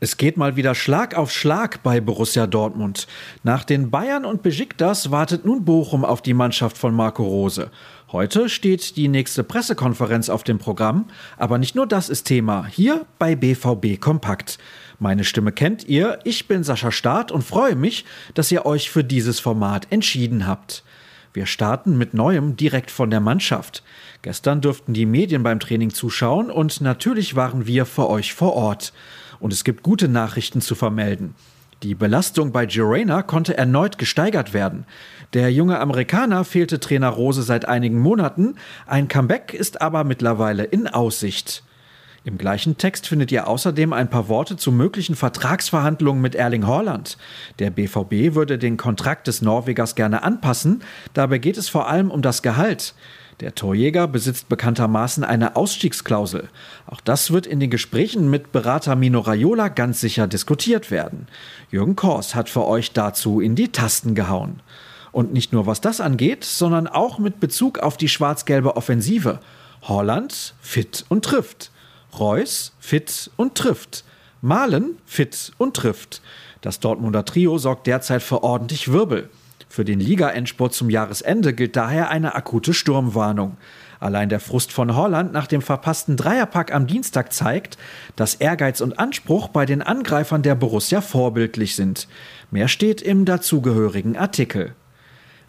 Es geht mal wieder Schlag auf Schlag bei Borussia Dortmund. Nach den Bayern und Besiktas wartet nun Bochum auf die Mannschaft von Marco Rose. Heute steht die nächste Pressekonferenz auf dem Programm, aber nicht nur das ist Thema, hier bei BVB Kompakt. Meine Stimme kennt ihr, ich bin Sascha Staat und freue mich, dass ihr euch für dieses Format entschieden habt. Wir starten mit Neuem direkt von der Mannschaft. Gestern durften die Medien beim Training zuschauen und natürlich waren wir für euch vor Ort. Und es gibt gute Nachrichten zu vermelden. Die Belastung bei Girena konnte erneut gesteigert werden. Der junge Amerikaner fehlte Trainer Rose seit einigen Monaten, ein Comeback ist aber mittlerweile in Aussicht. Im gleichen Text findet ihr außerdem ein paar Worte zu möglichen Vertragsverhandlungen mit Erling Haaland. Der BVB würde den Kontrakt des Norwegers gerne anpassen, dabei geht es vor allem um das Gehalt. Der Torjäger besitzt bekanntermaßen eine Ausstiegsklausel. Auch das wird in den Gesprächen mit Berater Mino Raiola ganz sicher diskutiert werden. Jürgen Kors hat für euch dazu in die Tasten gehauen. Und nicht nur was das angeht, sondern auch mit Bezug auf die schwarz-gelbe Offensive. Holland fit und trifft. Reus fit und trifft. Malen fit und trifft. Das Dortmunder Trio sorgt derzeit für ordentlich Wirbel. Für den Liga-Endspurt zum Jahresende gilt daher eine akute Sturmwarnung. Allein der Frust von Holland nach dem verpassten Dreierpack am Dienstag zeigt, dass Ehrgeiz und Anspruch bei den Angreifern der Borussia vorbildlich sind. Mehr steht im dazugehörigen Artikel.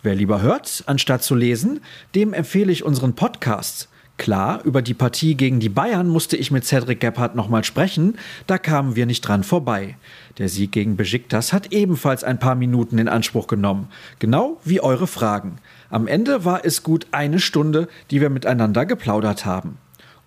Wer lieber hört, anstatt zu lesen, dem empfehle ich unseren Podcast. Klar, über die Partie gegen die Bayern musste ich mit Cedric Gebhardt nochmal sprechen, da kamen wir nicht dran vorbei. Der Sieg gegen Besiktas hat ebenfalls ein paar Minuten in Anspruch genommen, genau wie eure Fragen. Am Ende war es gut eine Stunde, die wir miteinander geplaudert haben.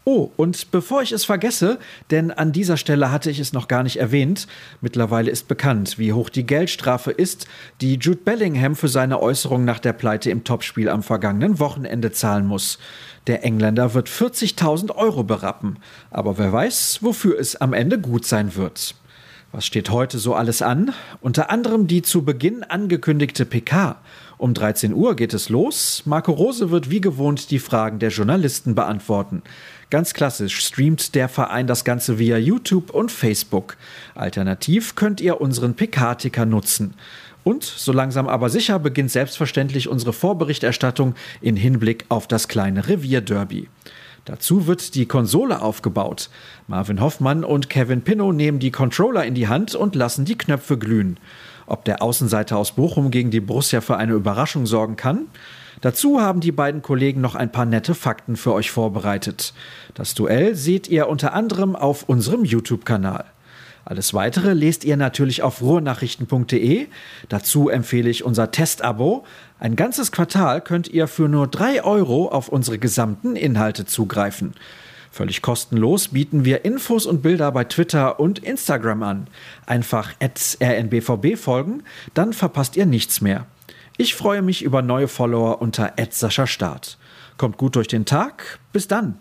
Oh, und bevor ich es vergesse, denn an dieser Stelle hatte ich es noch gar nicht erwähnt, mittlerweile ist bekannt, wie hoch die Geldstrafe ist, die Jude Bellingham für seine Äußerung nach der Pleite im Topspiel am vergangenen Wochenende zahlen muss. Der Engländer wird 40.000 Euro berappen, aber wer weiß, wofür es am Ende gut sein wird. Was steht heute so alles an? Unter anderem die zu Beginn angekündigte PK. Um 13 Uhr geht es los. Marco Rose wird wie gewohnt die Fragen der Journalisten beantworten. Ganz klassisch streamt der Verein das Ganze via YouTube und Facebook. Alternativ könnt ihr unseren PK-Ticker nutzen. Und so langsam aber sicher beginnt selbstverständlich unsere Vorberichterstattung in Hinblick auf das kleine Revierderby. Dazu wird die Konsole aufgebaut. Marvin Hoffmann und Kevin Pinnow nehmen die Controller in die Hand und lassen die Knöpfe glühen. Ob der Außenseiter aus Bochum gegen die Borussia für eine Überraschung sorgen kann? Dazu haben die beiden Kollegen noch ein paar nette Fakten für euch vorbereitet. Das Duell seht ihr unter anderem auf unserem YouTube-Kanal. Alles weitere lest ihr natürlich auf ruhrnachrichten.de. Dazu empfehle ich unser Testabo. Ein ganzes Quartal könnt ihr für nur drei Euro auf unsere gesamten Inhalte zugreifen. Völlig kostenlos bieten wir Infos und Bilder bei Twitter und Instagram an. Einfach rnbvb folgen, dann verpasst ihr nichts mehr. Ich freue mich über neue Follower unter Start. Kommt gut durch den Tag. Bis dann.